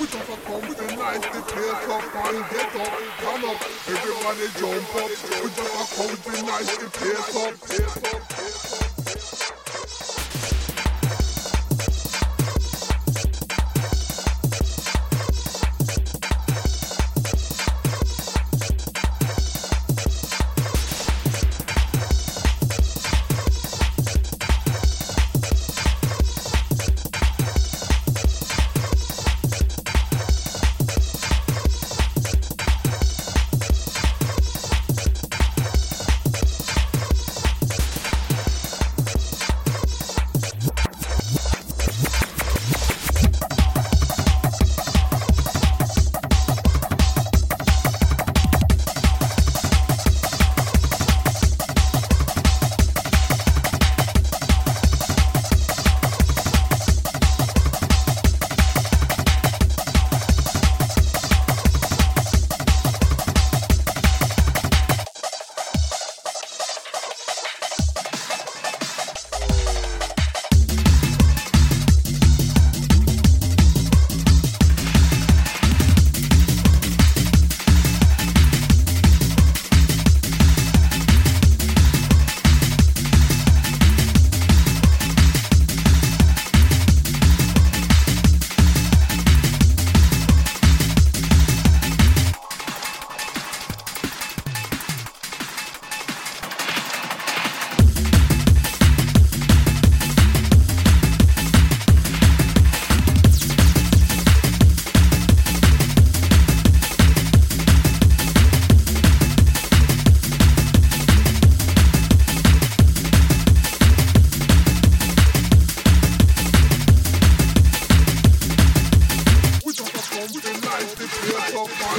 We just a come to nice the place up and get up, come up, everybody jump up. We just a come to nice the place up,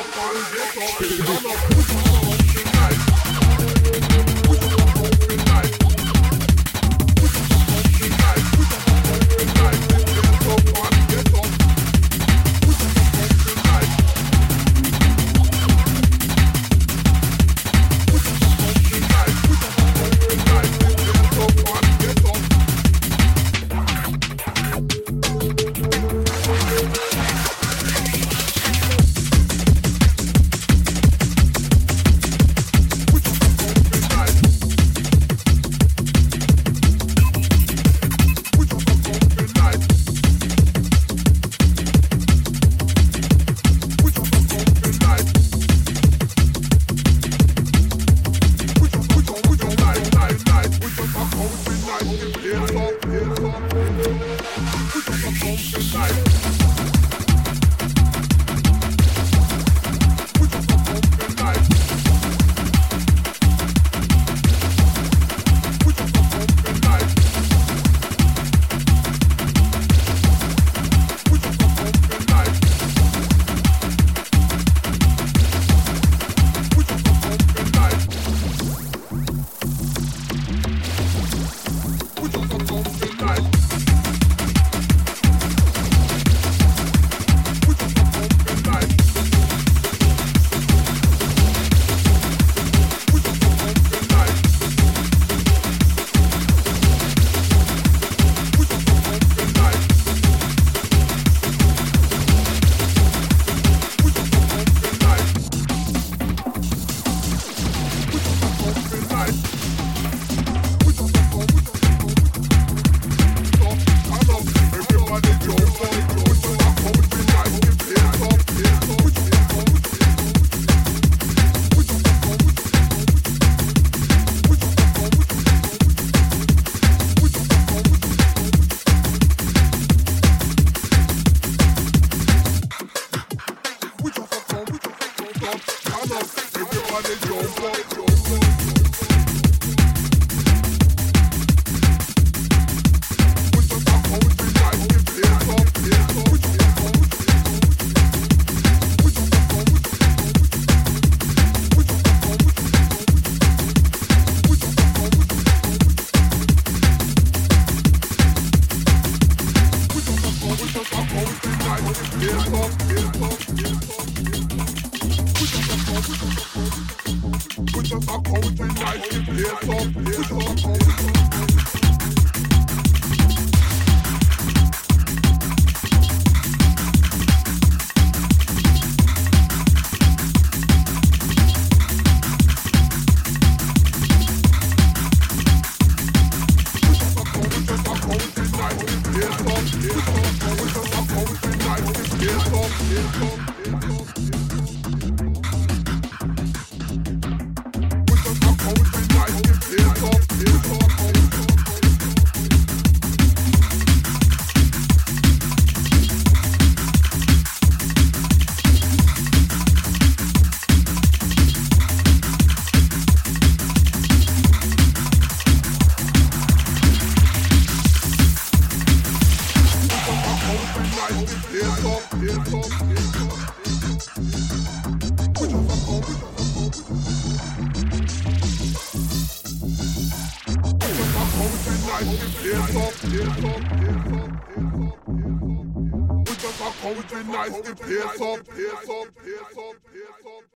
Je suis dans la bouche, Put your it, don't up, place up. With just a poetry nice, it pays up. With just a poetry Poetry nice, it pays up, pays up, pays up.